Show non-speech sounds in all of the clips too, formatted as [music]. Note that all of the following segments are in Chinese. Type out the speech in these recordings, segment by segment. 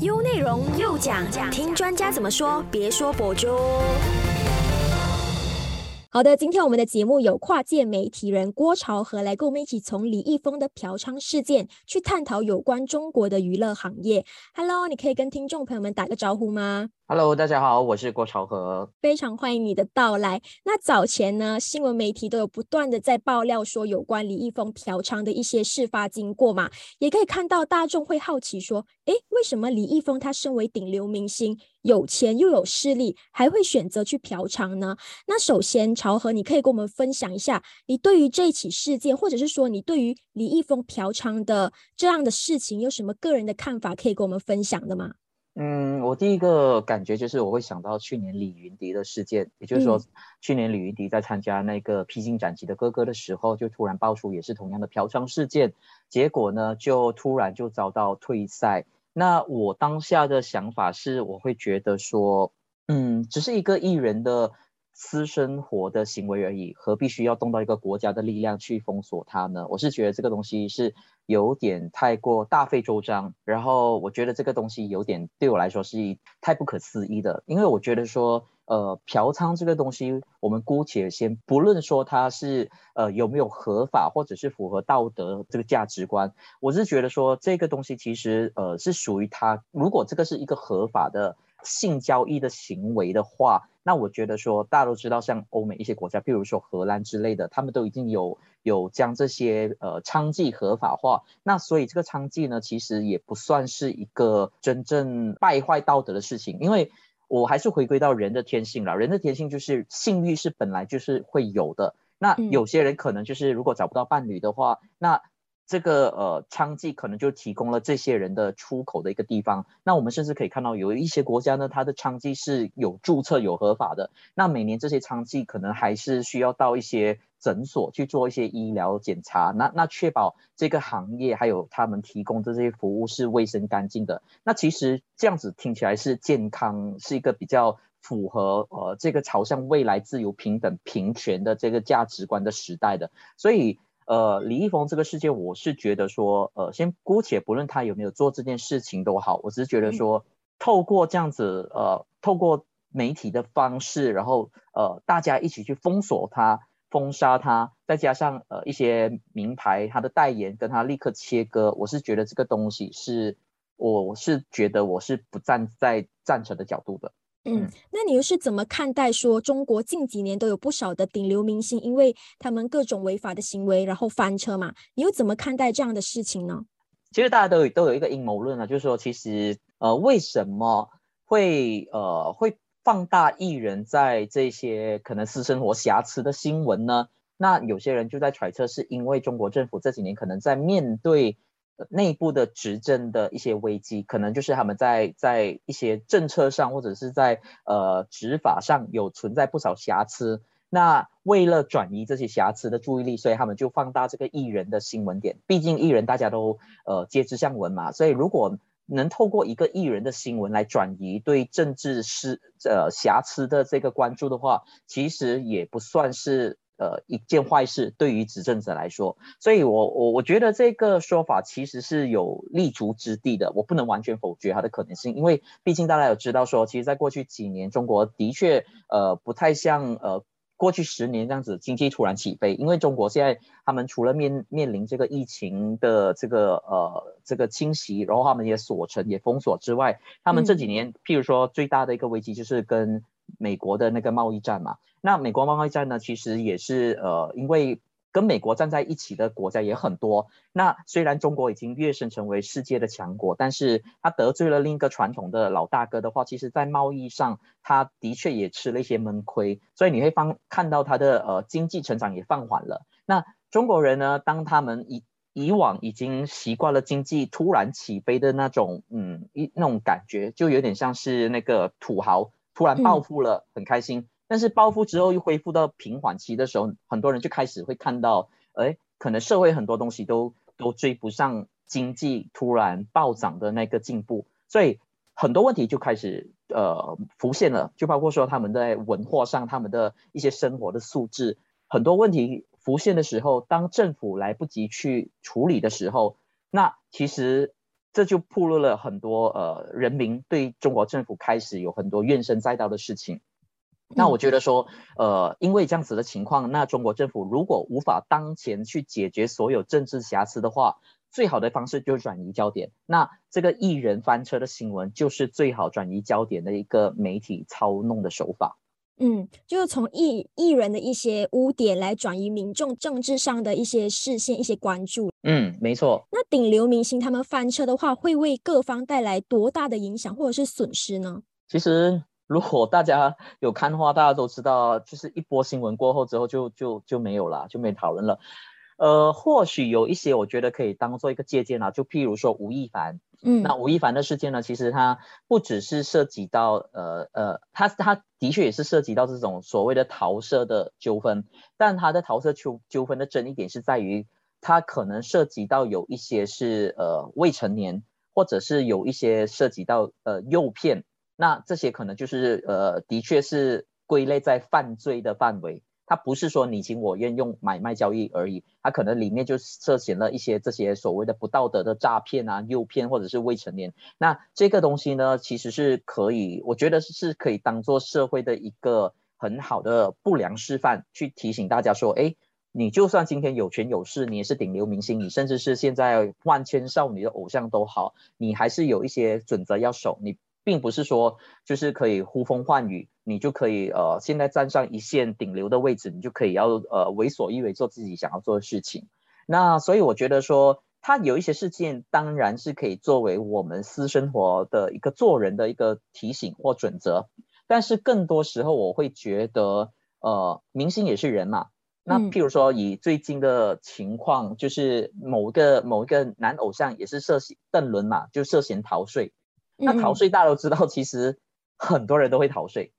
优内容又讲，听专家怎么说，别说博主。好的，今天我们的节目有跨界媒体人郭朝和来跟我们一起从李易峰的嫖娼事件去探讨有关中国的娱乐行业。Hello，你可以跟听众朋友们打个招呼吗？Hello，大家好，我是郭朝和，非常欢迎你的到来。那早前呢，新闻媒体都有不断的在爆料说有关李易峰嫖娼的一些事发经过嘛，也可以看到大众会好奇说，诶，为什么李易峰他身为顶流明星，有钱又有势力，还会选择去嫖娼呢？那首先，朝和，你可以跟我们分享一下，你对于这起事件，或者是说你对于李易峰嫖娼的这样的事情，有什么个人的看法可以跟我们分享的吗？嗯，我第一个感觉就是我会想到去年李云迪的事件，也就是说，去年李云迪在参加那个披荆斩棘的哥哥的时候，就突然爆出也是同样的嫖娼事件，结果呢，就突然就遭到退赛。那我当下的想法是，我会觉得说，嗯，只是一个艺人的。私生活的行为而已，何必需要动到一个国家的力量去封锁它呢？我是觉得这个东西是有点太过大费周章，然后我觉得这个东西有点对我来说是太不可思议的，因为我觉得说，呃，嫖娼这个东西，我们姑且先不论说它是呃有没有合法或者是符合道德这个价值观，我是觉得说这个东西其实呃是属于他，如果这个是一个合法的。性交易的行为的话，那我觉得说大家都知道，像欧美一些国家，譬如说荷兰之类的，他们都已经有有将这些呃娼妓合法化。那所以这个娼妓呢，其实也不算是一个真正败坏道德的事情，因为我还是回归到人的天性了，人的天性就是性欲是本来就是会有的。那有些人可能就是如果找不到伴侣的话，那这个呃娼妓可能就提供了这些人的出口的一个地方。那我们甚至可以看到，有一些国家呢，它的娼妓是有注册、有合法的。那每年这些娼妓可能还是需要到一些诊所去做一些医疗检查，那那确保这个行业还有他们提供的这些服务是卫生干净的。那其实这样子听起来是健康，是一个比较符合呃这个朝向未来自由、平等、平权的这个价值观的时代的。所以。呃，李易峰这个事件，我是觉得说，呃，先姑且不论他有没有做这件事情都好，我只是觉得说，透过这样子，呃，透过媒体的方式，然后呃，大家一起去封锁他、封杀他，再加上呃一些名牌他的代言跟他立刻切割，我是觉得这个东西是，我是觉得我是不站在赞成的角度的。嗯，那你又是怎么看待说中国近几年都有不少的顶流明星，因为他们各种违法的行为，然后翻车嘛？你又怎么看待这样的事情呢？其实大家都有都有一个阴谋论啊，就是说，其实呃，为什么会呃会放大艺人在这些可能私生活瑕疵的新闻呢？那有些人就在揣测，是因为中国政府这几年可能在面对。内部的执政的一些危机，可能就是他们在在一些政策上或者是在呃执法上有存在不少瑕疵。那为了转移这些瑕疵的注意力，所以他们就放大这个艺人的新闻点。毕竟艺人大家都呃皆知向闻嘛，所以如果能透过一个艺人的新闻来转移对政治失呃瑕疵的这个关注的话，其实也不算是。呃，一件坏事对于执政者来说，所以我我我觉得这个说法其实是有立足之地的，我不能完全否决它的可能性，因为毕竟大家有知道说，其实，在过去几年，中国的确呃不太像呃过去十年这样子经济突然起飞，因为中国现在他们除了面面临这个疫情的这个呃这个侵袭，然后他们也锁城也封锁之外，他们这几年譬如说最大的一个危机就是跟。美国的那个贸易战嘛，那美国贸易战呢，其实也是呃，因为跟美国站在一起的国家也很多。那虽然中国已经跃升成为世界的强国，但是他得罪了另一个传统的老大哥的话，其实在贸易上他的确也吃了一些闷亏。所以你会方看到他的呃经济成长也放缓了。那中国人呢，当他们以以往已经习惯了经济突然起飞的那种嗯一那种感觉，就有点像是那个土豪。突然暴富了，很开心。但是暴富之后又恢复到平缓期的时候，很多人就开始会看到，哎，可能社会很多东西都都追不上经济突然暴涨的那个进步，所以很多问题就开始呃浮现了。就包括说他们在文化上，他们的一些生活的素质，很多问题浮现的时候，当政府来不及去处理的时候，那其实。这就暴露了很多呃人民对中国政府开始有很多怨声载道的事情。那我觉得说，呃，因为这样子的情况，那中国政府如果无法当前去解决所有政治瑕疵的话，最好的方式就是转移焦点。那这个艺人翻车的新闻，就是最好转移焦点的一个媒体操弄的手法。嗯，就是从艺艺人的一些污点来转移民众政治上的一些视线、一些关注。嗯，没错。那顶流明星他们翻车的话，会为各方带来多大的影响或者是损失呢？其实。[laughs] 如果大家有看的话，大家都知道，就是一波新闻过后之后，就就就没有了，就没讨论了。呃，或许有一些我觉得可以当做一个借鉴啊，就譬如说吴亦凡，嗯，那吴亦凡的事件呢，其实他不只是涉及到呃呃，他他的确也是涉及到这种所谓的桃色的纠纷，但他的桃色纠纠纷的争议点是在于，他可能涉及到有一些是呃未成年，或者是有一些涉及到呃诱骗。那这些可能就是呃，的确是归类在犯罪的范围，它不是说你情我愿用买卖交易而已，它可能里面就涉嫌了一些这些所谓的不道德的诈骗啊、诱骗或者是未成年。那这个东西呢，其实是可以，我觉得是可以当做社会的一个很好的不良示范，去提醒大家说，哎，你就算今天有权有势，你也是顶流明星，你甚至是现在万千少女的偶像都好，你还是有一些准则要守，你。并不是说就是可以呼风唤雨，你就可以呃现在站上一线顶流的位置，你就可以要呃为所欲为做自己想要做的事情。那所以我觉得说，他有一些事件当然是可以作为我们私生活的一个做人的一个提醒或准则，但是更多时候我会觉得呃明星也是人嘛。那譬如说以最近的情况，就是某个某一个男偶像也是涉嫌邓伦嘛，就涉嫌逃税。那逃税大家都知道，其实很多人都会逃税，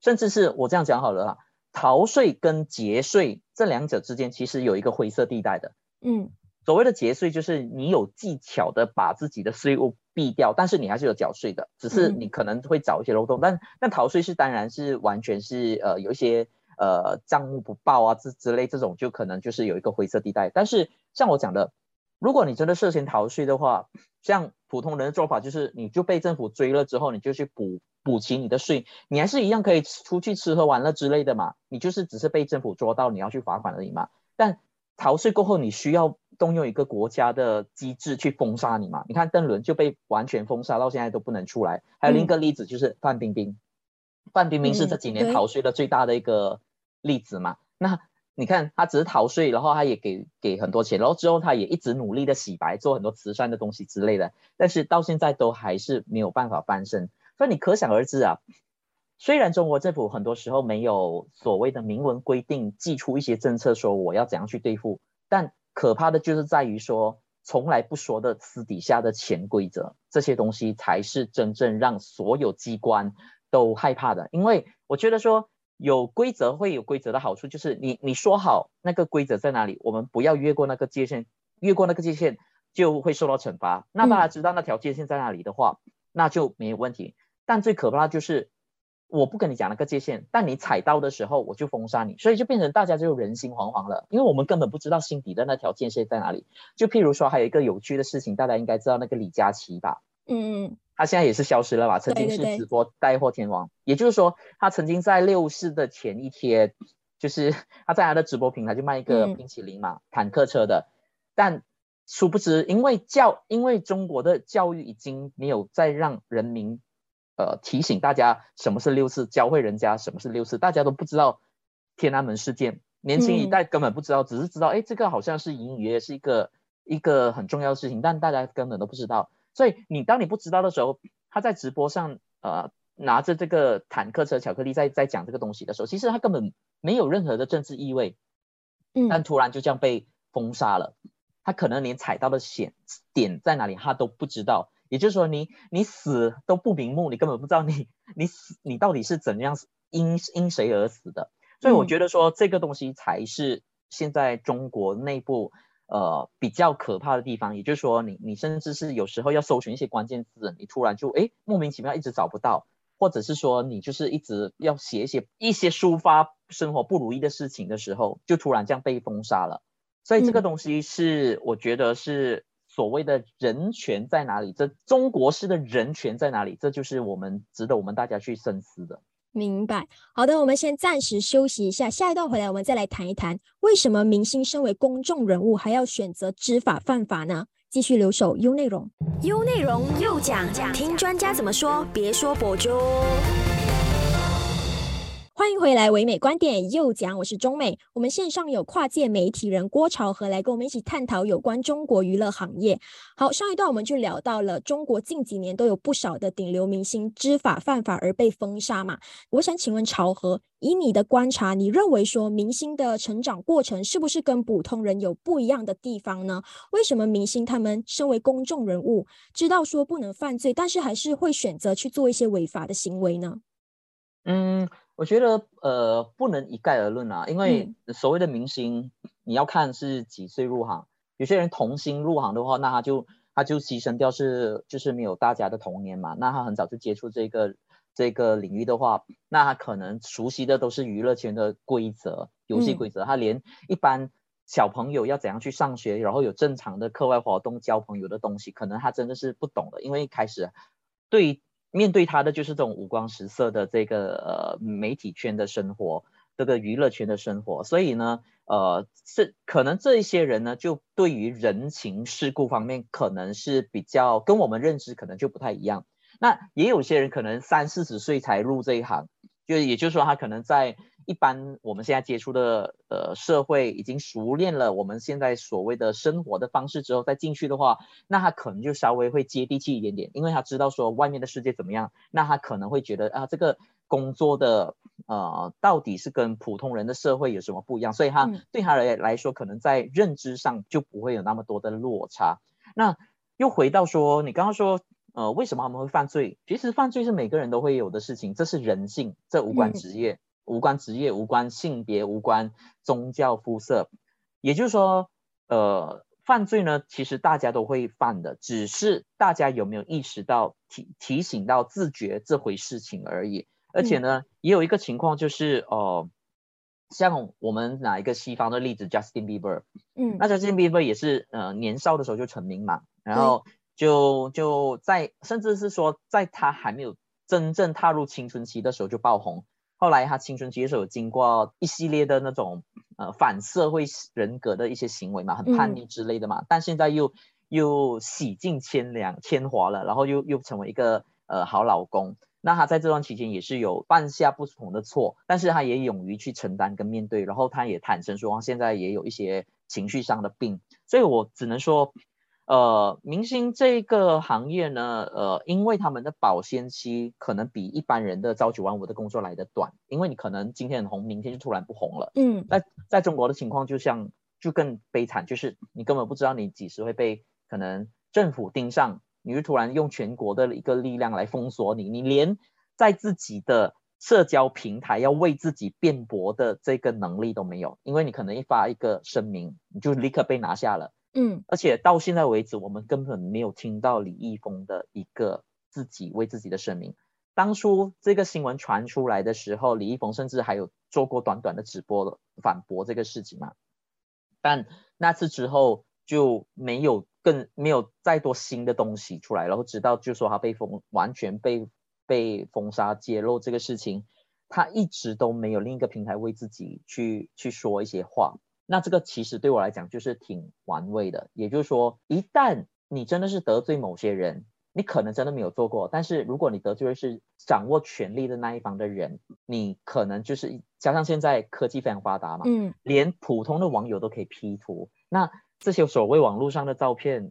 甚至是我这样讲好了哈，逃税跟节税这两者之间其实有一个灰色地带的。嗯，所谓的节税就是你有技巧的把自己的税务避掉，但是你还是有缴税的，只是你可能会找一些漏洞。但但逃税是当然是完全是呃有一些呃账目不报啊之之类这种就可能就是有一个灰色地带。但是像我讲的。如果你真的涉嫌逃税的话，像普通人的做法就是，你就被政府追了之后，你就去补补齐你的税，你还是一样可以出去吃喝玩乐之类的嘛。你就是只是被政府捉到，你要去罚款而已嘛。但逃税过后，你需要动用一个国家的机制去封杀你嘛。你看邓伦就被完全封杀，到现在都不能出来。还有另一个例子就是范冰冰，范冰冰是这几年逃税的最大的一个例子嘛。那。你看，他只是逃税，然后他也给给很多钱，然后之后他也一直努力的洗白，做很多慈善的东西之类的，但是到现在都还是没有办法翻身。所以你可想而知啊，虽然中国政府很多时候没有所谓的明文规定，寄出一些政策说我要怎样去对付，但可怕的就是在于说从来不说的私底下的潜规则，这些东西才是真正让所有机关都害怕的。因为我觉得说。有规则会有规则的好处，就是你你说好那个规则在哪里，我们不要越过那个界限，越过那个界限就会受到惩罚。那大家知道那条界限在哪里的话，那就没有问题。但最可怕的就是我不跟你讲那个界限，但你踩到的时候我就封杀你，所以就变成大家就人心惶惶了，因为我们根本不知道心底的那条界限在哪里。就譬如说还有一个有趣的事情，大家应该知道那个李佳琦吧？嗯嗯。他现在也是消失了吧？曾经是直播带货天王，也就是说，他曾经在六四的前一天，就是 [laughs] 他在他的直播平台就卖一个冰淇淋嘛，坦克车的。但殊不知，因为教，因为中国的教育已经没有再让人民，呃，提醒大家什么是六四，教会人家什么是六四，大家都不知道天安门事件，年轻一代根本不知道，只是知道，哎，这个好像是隐约是一个一个很重要的事情，但大家根本都不知道。所以你当你不知道的时候，他在直播上呃拿着这个坦克车巧克力在在讲这个东西的时候，其实他根本没有任何的政治意味，嗯，但突然就这样被封杀了，他可能连踩到的险点在哪里他都不知道，也就是说你你死都不瞑目，你根本不知道你你死你到底是怎样因因谁而死的，所以我觉得说这个东西才是现在中国内部。呃，比较可怕的地方，也就是说，你你甚至是有时候要搜寻一些关键字，你突然就哎莫名其妙一直找不到，或者是说你就是一直要写一些一些抒发生活不如意的事情的时候，就突然这样被封杀了。所以这个东西是我觉得是所谓的人权在哪里？这中国式的人权在哪里？这就是我们值得我们大家去深思的。明白。好的，我们先暂时休息一下，下一段回来我们再来谈一谈，为什么明星身为公众人物还要选择知法犯法呢？继续留守优内容，优内容又讲讲，听专家怎么说，别说博主。回来，唯美观点又讲，我是中美。我们线上有跨界媒体人郭朝和来跟我们一起探讨有关中国娱乐行业。好，上一段我们就聊到了中国近几年都有不少的顶流明星知法犯法而被封杀嘛。我想请问朝和，以你的观察，你认为说明星的成长过程是不是跟普通人有不一样的地方呢？为什么明星他们身为公众人物，知道说不能犯罪，但是还是会选择去做一些违法的行为呢？嗯。我觉得呃不能一概而论啊，因为所谓的明星，你要看是几岁入行。有些人童星入行的话，那他就他就牺牲掉是就是没有大家的童年嘛。那他很早就接触这个这个领域的话，那他可能熟悉的都是娱乐圈的规则、游戏规则。他连一般小朋友要怎样去上学，然后有正常的课外活动、交朋友的东西，可能他真的是不懂的，因为一开始对。面对他的就是这种五光十色的这个呃媒体圈的生活，这个娱乐圈的生活，所以呢，呃，这可能这一些人呢，就对于人情世故方面，可能是比较跟我们认知可能就不太一样。那也有些人可能三四十岁才入这一行，就也就是说他可能在。一般我们现在接触的呃社会已经熟练了我们现在所谓的生活的方式之后再进去的话，那他可能就稍微会接地气一点点，因为他知道说外面的世界怎么样，那他可能会觉得啊这个工作的呃到底是跟普通人的社会有什么不一样，所以他对他来来说可能在认知上就不会有那么多的落差。那又回到说你刚刚说呃为什么他们会犯罪？其实犯罪是每个人都会有的事情，这是人性，这无关职业。无关职业，无关性别，无关宗教肤色，也就是说，呃，犯罪呢，其实大家都会犯的，只是大家有没有意识到提提醒到自觉这回事情而已。而且呢，也有一个情况就是，哦，像我们拿一个西方的例子，Justin Bieber，嗯，那 Justin Bieber 也是，呃，年少的时候就成名嘛，然后就就在，甚至是说，在他还没有真正踏入青春期的时候就爆红。后来他青春期的时候经过一系列的那种呃反社会人格的一些行为嘛，很叛逆之类的嘛，但现在又又洗尽千良千华了，然后又又成为一个呃好老公。那他在这段期间也是有犯下不同的错，但是他也勇于去承担跟面对，然后他也坦诚说现在也有一些情绪上的病，所以我只能说。呃，明星这个行业呢，呃，因为他们的保鲜期可能比一般人的朝九晚五的工作来的短，因为你可能今天很红，明天就突然不红了。嗯，那在中国的情况就像就更悲惨，就是你根本不知道你几时会被可能政府盯上，你就突然用全国的一个力量来封锁你，你连在自己的社交平台要为自己辩驳的这个能力都没有，因为你可能一发一个声明，你就立刻被拿下了。嗯，而且到现在为止，我们根本没有听到李易峰的一个自己为自己的声明。当初这个新闻传出来的时候，李易峰甚至还有做过短短的直播反驳这个事情嘛。但那次之后就没有更没有再多新的东西出来，然后直到就说他被封，完全被被封杀揭露这个事情，他一直都没有另一个平台为自己去去说一些话。那这个其实对我来讲就是挺玩味的，也就是说，一旦你真的是得罪某些人，你可能真的没有做过，但是如果你得罪的是掌握权力的那一方的人，你可能就是加上现在科技非常发达嘛，嗯，连普通的网友都可以 P 图，那这些所谓网络上的照片，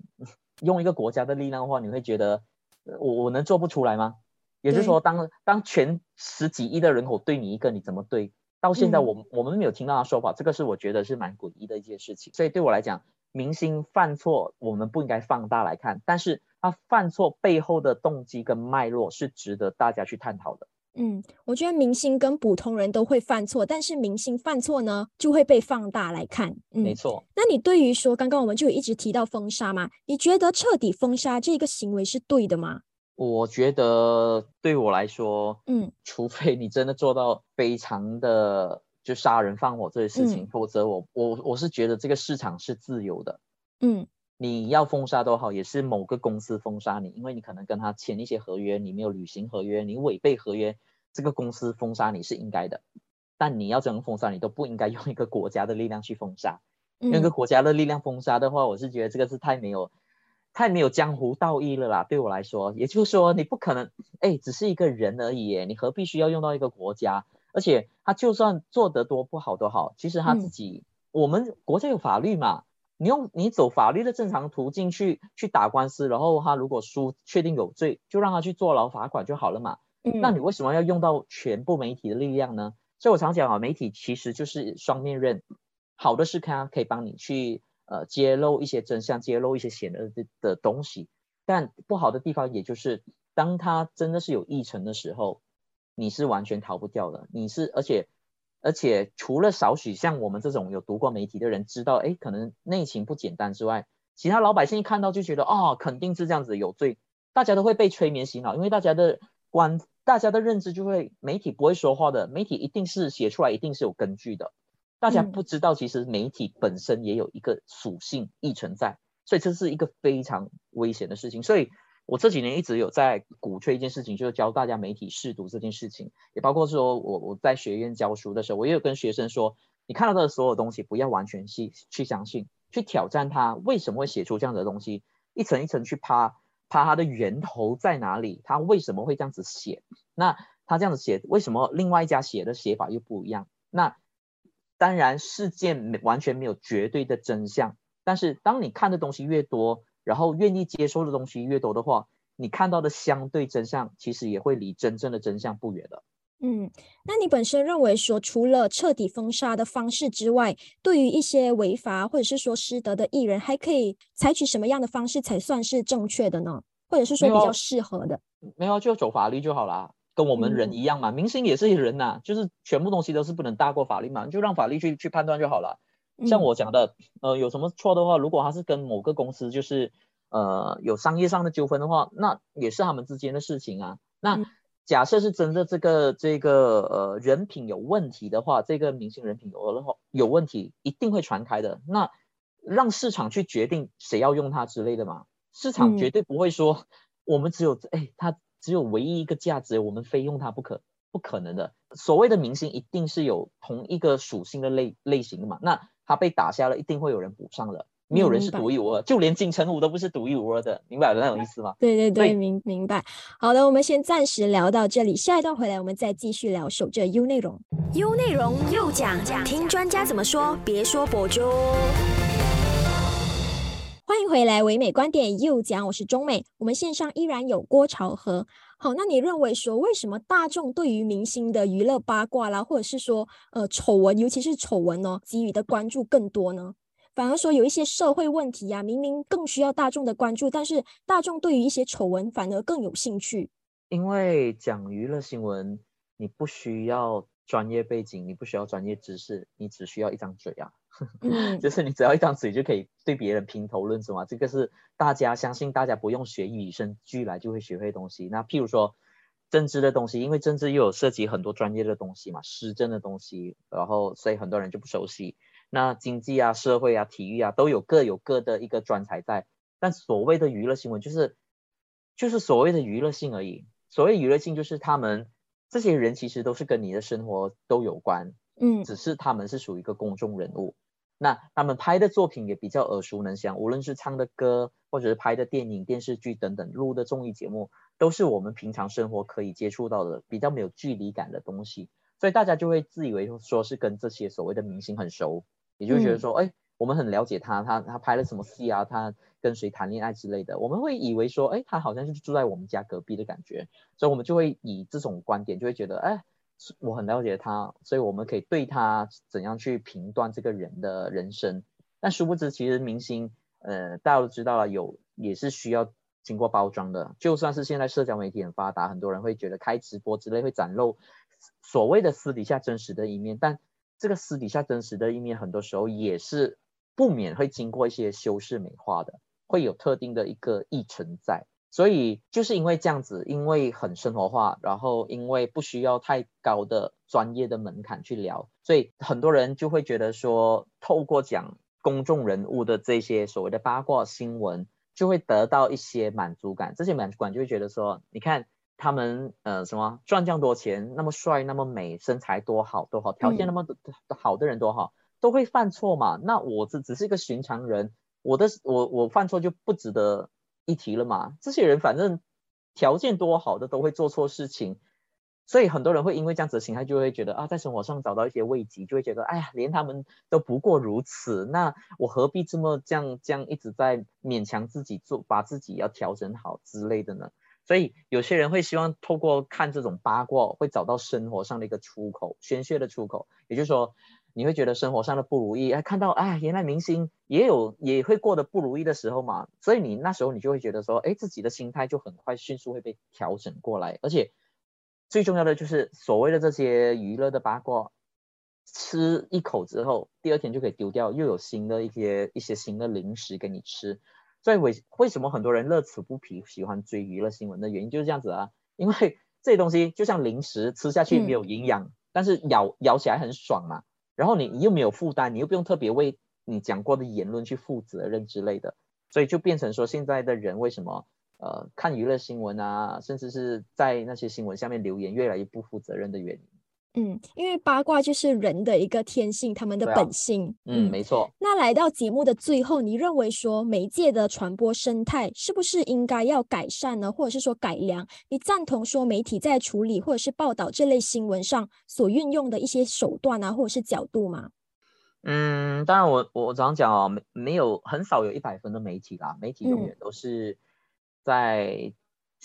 用一个国家的力量的话，你会觉得我我能做不出来吗？也就是说，当当全十几亿的人口对你一个，你怎么对？到现在，我我们没有听到他说法，这个是我觉得是蛮诡异的一件事情。所以对我来讲，明星犯错，我们不应该放大来看，但是他犯错背后的动机跟脉络是值得大家去探讨的。嗯，我觉得明星跟普通人都会犯错，但是明星犯错呢，就会被放大来看。没错。那你对于说刚刚我们就一直提到封杀嘛？你觉得彻底封杀这个行为是对的吗？我觉得对我来说，嗯，除非你真的做到非常的就杀人放火这些事情，否则我我我是觉得这个市场是自由的，嗯，你要封杀都好，也是某个公司封杀你，因为你可能跟他签一些合约，你没有履行合约，你违背合约，这个公司封杀你是应该的。但你要怎样封杀，你都不应该用一个国家的力量去封杀。用一个国家的力量封杀的话，我是觉得这个是太没有、太没有江湖道义了啦。对我来说，也就是说，你不可能，哎，只是一个人而已，你何必需要用到一个国家？而且他就算做得多不好都好，其实他自己，我们国家有法律嘛。你用你走法律的正常途径去去打官司，然后他如果输，确定有罪，就让他去坐牢罚款就好了嘛。那你为什么要用到全部媒体的力量呢？所以我常讲啊，媒体其实就是双面刃，好的是看可以帮你去呃揭露一些真相，揭露一些险恶的的东西，但不好的地方也就是当他真的是有议程的时候，你是完全逃不掉的。你是而且。而且除了少许像我们这种有读过媒体的人知道，哎，可能内情不简单之外，其他老百姓一看到就觉得，哦，肯定是这样子有罪，大家都会被催眠洗脑，因为大家的观，大家的认知就会，媒体不会说话的，媒体一定是写出来，一定是有根据的，大家不知道其实媒体本身也有一个属性亦存在，所以这是一个非常危险的事情，所以。我这几年一直有在鼓吹一件事情，就是教大家媒体试读这件事情，也包括说我我在学院教书的时候，我也有跟学生说，你看到的所有东西不要完全去去相信，去挑战它为什么会写出这样的东西，一层一层去扒扒它的源头在哪里，它为什么会这样子写，那他这样子写，为什么另外一家写的写法又不一样？那当然事件没完全没有绝对的真相，但是当你看的东西越多。然后愿意接收的东西越多的话，你看到的相对真相其实也会离真正的真相不远的。嗯，那你本身认为说，除了彻底封杀的方式之外，对于一些违法或者是说失德的艺人，还可以采取什么样的方式才算是正确的呢？或者是说比较适合的？没有，就走法律就好啦，跟我们人一样嘛，明星也是人呐，就是全部东西都是不能大过法律嘛，就让法律去去判断就好了。像我讲的，呃，有什么错的话，如果他是跟某个公司就是呃有商业上的纠纷的话，那也是他们之间的事情啊。那假设是真的这个这个呃人品有问题的话，这个明星人品有的话有问题，一定会传开的。那让市场去决定谁要用它之类的嘛，市场绝对不会说我们只有哎它只有唯一一个价值，我们非用它不可，不可能的。所谓的明星一定是有同一个属性的类类型的嘛，那。他被打下了，一定会有人补上的。没有人是独一无二，就连金城武都不是独一无二的，明白那种意思吗？对对对，明明白。好的，我们先暂时聊到这里，下一段回来我们再继续聊守着 U 内容。U 内容又讲讲，听专家怎么说，别说博主。欢迎回来，唯美观点又讲，我是中美。我们线上依然有郭朝和。好，那你认为说，为什么大众对于明星的娱乐八卦啦，或者是说，呃，丑闻，尤其是丑闻呢，给予的关注更多呢？反而说有一些社会问题呀，明明更需要大众的关注，但是大众对于一些丑闻反而更有兴趣。因为讲娱乐新闻，你不需要专业背景，你不需要专业知识，你只需要一张嘴啊。[laughs] 就是你只要一张嘴就可以对别人评头论足嘛，这个是大家相信，大家不用学与生俱来就会学会东西。那譬如说政治的东西，因为政治又有涉及很多专业的东西嘛，施政的东西，然后所以很多人就不熟悉。那经济啊、社会啊、体育啊，都有各有各的一个专才在。但所谓的娱乐新闻，就是就是所谓的娱乐性而已。所谓娱乐性，就是他们这些人其实都是跟你的生活都有关，嗯，只是他们是属于一个公众人物。那他们拍的作品也比较耳熟能详，无论是唱的歌，或者是拍的电影、电视剧等等，录的综艺节目，都是我们平常生活可以接触到的，比较没有距离感的东西，所以大家就会自以为说是跟这些所谓的明星很熟，也就觉得说，哎，我们很了解他，他他拍了什么戏啊，他跟谁谈恋爱之类的，我们会以为说，哎，他好像是住在我们家隔壁的感觉，所以我们就会以这种观点就会觉得，哎。我很了解他，所以我们可以对他怎样去评断这个人的人生。但殊不知，其实明星，呃，大家都知道了，有也是需要经过包装的。就算是现在社交媒体很发达，很多人会觉得开直播之类会展露所谓的私底下真实的一面，但这个私底下真实的一面，很多时候也是不免会经过一些修饰美化的，会有特定的一个意存在。所以就是因为这样子，因为很生活化，然后因为不需要太高的专业的门槛去聊，所以很多人就会觉得说，透过讲公众人物的这些所谓的八卦新闻，就会得到一些满足感。这些满足感就会觉得说，你看他们呃什么赚这样多钱，那么帅，那么美，身材多好多好，条件那么好的人多好，都会犯错嘛。那我只只是一个寻常人，我的我我犯错就不值得一提了嘛。这些人反正条件多好的都会做错事情。所以很多人会因为这样子的心态，就会觉得啊，在生活上找到一些慰藉，就会觉得，哎呀，连他们都不过如此，那我何必这么这样这样一直在勉强自己做，把自己要调整好之类的呢？所以有些人会希望透过看这种八卦，会找到生活上的一个出口，宣泄的出口。也就是说，你会觉得生活上的不如意，哎，看到哎，原来明星也有也会过得不如意的时候嘛，所以你那时候你就会觉得说，哎，自己的心态就很快迅速会被调整过来，而且。最重要的就是所谓的这些娱乐的八卦，吃一口之后，第二天就可以丢掉，又有新的一些一些新的零食给你吃。所以为为什么很多人乐此不疲，喜欢追娱乐新闻的原因就是这样子啊，因为这些东西就像零食，吃下去没有营养，但是咬咬起来很爽嘛。然后你你又没有负担，你又不用特别为你讲过的言论去负责任之类的，所以就变成说现在的人为什么？呃，看娱乐新闻啊，甚至是在那些新闻下面留言，越来越不负责任的原因。嗯，因为八卦就是人的一个天性，他们的本性。嗯，没错。那来到节目的最后，你认为说媒介的传播生态是不是应该要改善呢，或者是说改良？你赞同说媒体在处理或者是报道这类新闻上所运用的一些手段啊，或者是角度吗？嗯，当然，我我常讲哦，没没有很少有一百分的媒体啦，媒体永远都是。在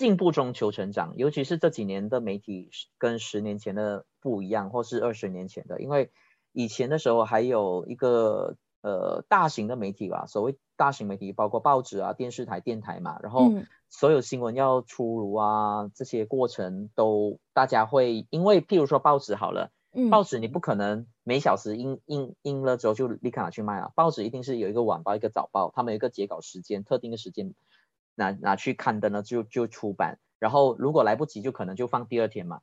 进步中求成长，尤其是这几年的媒体跟十年前的不一样，或是二十年前的，因为以前的时候还有一个呃大型的媒体吧，所谓大型媒体包括报纸啊、电视台、电台嘛，然后所有新闻要出炉啊，这些过程都大家会因为譬如说报纸好了，报纸你不可能每小时印印印了之后就立刻拿去卖啊，报纸一定是有一个晚报、一个早报，他们有一个截稿时间，特定的时间。拿拿去刊登了，就就出版，然后如果来不及，就可能就放第二天嘛。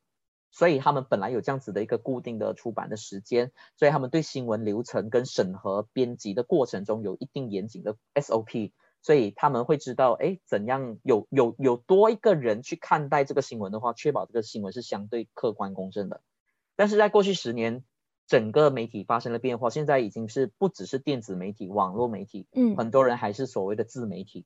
所以他们本来有这样子的一个固定的出版的时间，所以他们对新闻流程跟审核编辑的过程中有一定严谨的 SOP，所以他们会知道，哎，怎样有有有多一个人去看待这个新闻的话，确保这个新闻是相对客观公正的。但是在过去十年，整个媒体发生了变化，现在已经是不只是电子媒体、网络媒体，嗯，很多人还是所谓的自媒体。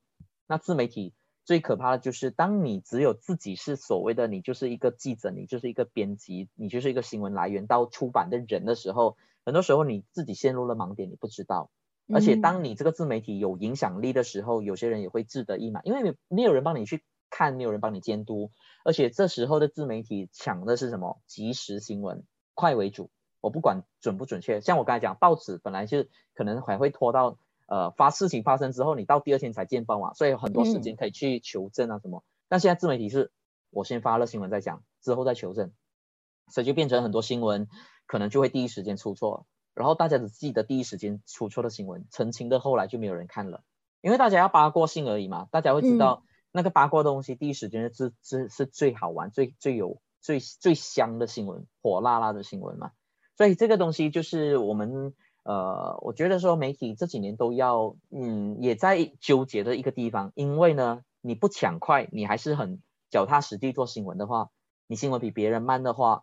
那自媒体最可怕的就是，当你只有自己是所谓的你就是一个记者，你就是一个编辑，你就是一个新闻来源到出版的人的时候，很多时候你自己陷入了盲点，你不知道。而且当你这个自媒体有影响力的时候，有些人也会志得意满，因为没有人帮你去看，没有人帮你监督。而且这时候的自媒体抢的是什么？即时新闻，快为主。我不管准不准确，像我刚才讲，报纸本来是可能还会拖到。呃，发事情发生之后，你到第二天才见报嘛，所以很多时间可以去求证啊什么。但现在自媒体是，我先发了新闻再讲，之后再求证，所以就变成很多新闻可能就会第一时间出错，然后大家只记得第一时间出错的新闻，澄清的后来就没有人看了，因为大家要八卦性而已嘛，大家会知道那个八卦东西第一时间是是是最好玩、最最有最最香的新闻，火辣辣的新闻嘛，所以这个东西就是我们。呃，我觉得说媒体这几年都要，嗯，也在纠结的一个地方，因为呢，你不抢快，你还是很脚踏实地做新闻的话，你新闻比别人慢的话，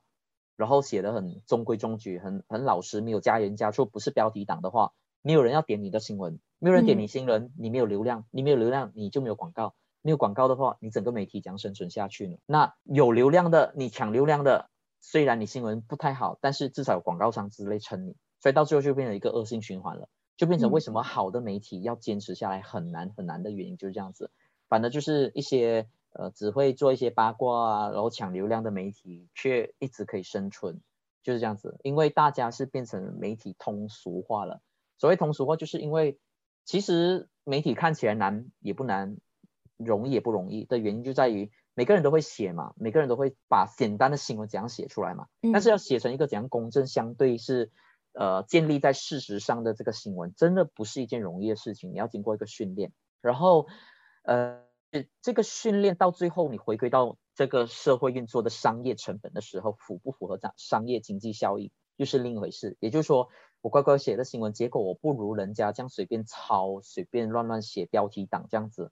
然后写的很中规中矩，很很老实，没有加人加醋，不是标题党的话，没有人要点你的新闻，没有人点你新闻，你没有流量，你没有流量，你就没有广告，没有广告的话，你整个媒体将生存下去呢？那有流量的，你抢流量的，虽然你新闻不太好，但是至少有广告商之类撑你。所以到最后就变成一个恶性循环了，就变成为什么好的媒体要坚持下来很难很难的原因就是这样子。反正就是一些呃只会做一些八卦啊，然后抢流量的媒体却一直可以生存，就是这样子。因为大家是变成媒体通俗化了。所谓通俗化，就是因为其实媒体看起来难也不难，容易也不容易的原因就在于每个人都会写嘛，每个人都会把简单的新闻怎样写出来嘛。但是要写成一个怎样公正相对是。呃，建立在事实上的这个新闻，真的不是一件容易的事情。你要经过一个训练，然后，呃，这个训练到最后，你回归到这个社会运作的商业成本的时候，符不符合这样商业经济效益，又是另一回事。也就是说，我乖乖写的新闻，结果我不如人家这样随便抄、随便乱乱写标题党这样子，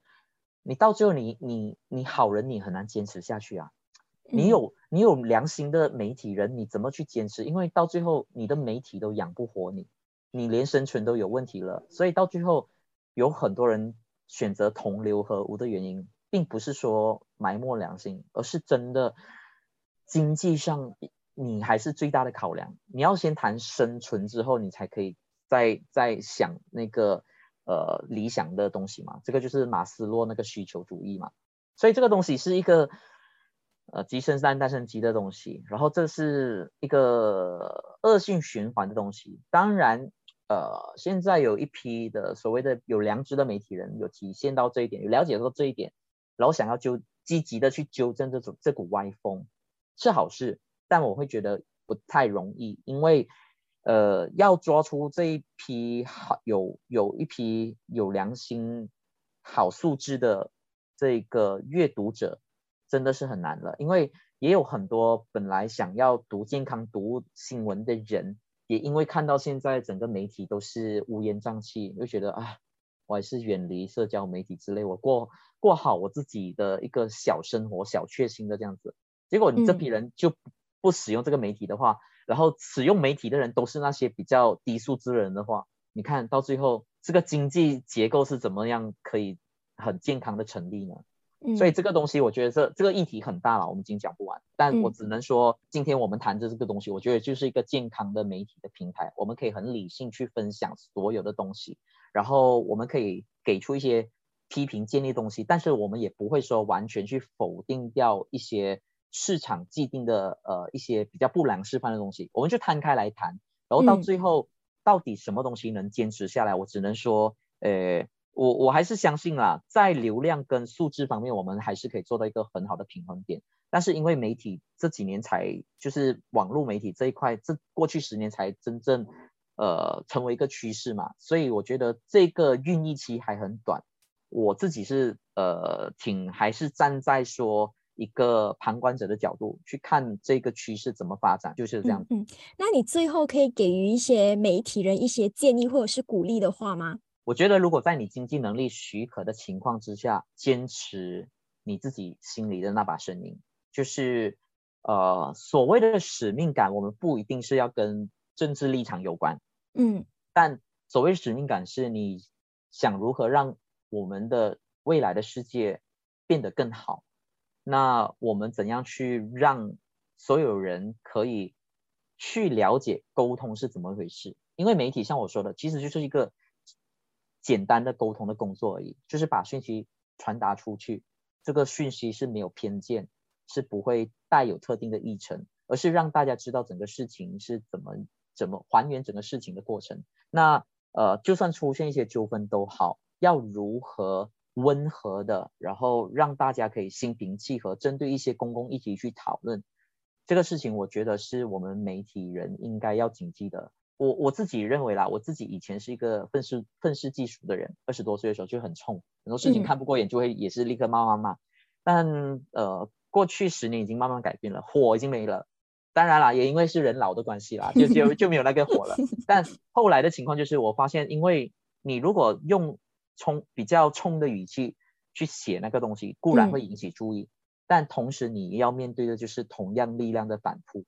你到最后你你你好人你很难坚持下去啊。你有你有良心的媒体人，你怎么去坚持？因为到最后你的媒体都养不活你，你连生存都有问题了。所以到最后有很多人选择同流合污的原因，并不是说埋没良心，而是真的经济上你还是最大的考量。你要先谈生存之后，你才可以再再想那个呃理想的东西嘛。这个就是马斯洛那个需求主义嘛。所以这个东西是一个。呃，鸡生蛋，蛋生鸡的东西，然后这是一个恶性循环的东西。当然，呃，现在有一批的所谓的有良知的媒体人，有体现到这一点，有了解到这一点，然后想要纠积极的去纠正这种这股歪风，是好事。但我会觉得不太容易，因为呃，要抓出这一批好有有一批有良心、好素质的这个阅读者。真的是很难了，因为也有很多本来想要读健康、读新闻的人，也因为看到现在整个媒体都是乌烟瘴气，就觉得啊，我还是远离社交媒体之类，我过过好我自己的一个小生活、小确幸的这样子。结果你这批人就不使用这个媒体的话，然后使用媒体的人都是那些比较低素质的人的话，你看到最后这个经济结构是怎么样可以很健康的成立呢？所以这个东西，我觉得这这个议题很大了，我们已经讲不完。但我只能说，今天我们谈的这个东西，我觉得就是一个健康的媒体的平台，我们可以很理性去分享所有的东西，然后我们可以给出一些批评建立东西，但是我们也不会说完全去否定掉一些市场既定的呃一些比较不良示范的东西，我们就摊开来谈，然后到最后到底什么东西能坚持下来，我只能说，呃。我我还是相信啦，在流量跟素质方面，我们还是可以做到一个很好的平衡点。但是因为媒体这几年才就是网络媒体这一块，这过去十年才真正呃成为一个趋势嘛，所以我觉得这个孕育期还很短。我自己是呃挺还是站在说一个旁观者的角度去看这个趋势怎么发展，就是这样。嗯，那你最后可以给予一些媒体人一些建议或者是鼓励的话吗？我觉得，如果在你经济能力许可的情况之下，坚持你自己心里的那把声音，就是呃所谓的使命感，我们不一定是要跟政治立场有关，嗯，但所谓使命感是你想如何让我们的未来的世界变得更好，那我们怎样去让所有人可以去了解沟通是怎么回事？因为媒体像我说的，其实就是一个。简单的沟通的工作而已，就是把讯息传达出去。这个讯息是没有偏见，是不会带有特定的议程，而是让大家知道整个事情是怎么怎么还原整个事情的过程。那呃，就算出现一些纠纷都好，要如何温和的，然后让大家可以心平气和，针对一些公共议题去讨论这个事情，我觉得是我们媒体人应该要谨记的。我我自己认为啦，我自己以前是一个愤世愤世嫉俗的人，二十多岁的时候就很冲，很多事情看不过眼就会也是立刻骂骂骂。但呃，过去十年已经慢慢改变了，火已经没了。当然啦，也因为是人老的关系啦，就就就没有那个火了。[laughs] 但后来的情况就是，我发现，因为你如果用冲比较冲的语气去写那个东西，固然会引起注意，但同时你要面对的就是同样力量的反扑，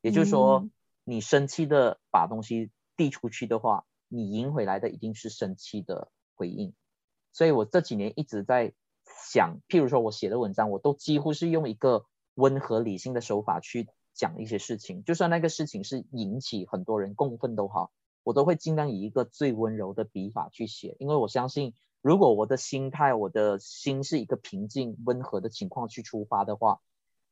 也就是说。你生气的把东西递出去的话，你赢回来的一定是生气的回应。所以我这几年一直在想，譬如说我写的文章，我都几乎是用一个温和理性的手法去讲一些事情，就算那个事情是引起很多人共愤都好，我都会尽量以一个最温柔的笔法去写，因为我相信，如果我的心态、我的心是一个平静、温和的情况去出发的话。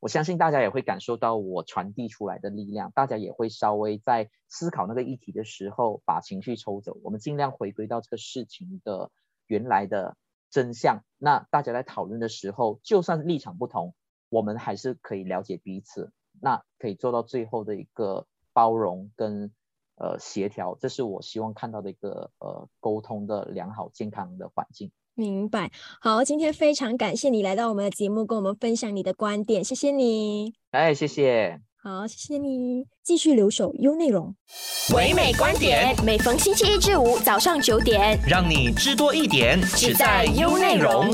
我相信大家也会感受到我传递出来的力量，大家也会稍微在思考那个议题的时候把情绪抽走，我们尽量回归到这个事情的原来的真相。那大家在讨论的时候，就算立场不同，我们还是可以了解彼此，那可以做到最后的一个包容跟呃协调，这是我希望看到的一个呃沟通的良好健康的环境。明白，好，今天非常感谢你来到我们的节目，跟我们分享你的观点，谢谢你。哎，谢谢。好，谢谢你，继续留守优内容。唯美观点，每逢星期一至五早上九点，让你知多一点，只在优内容。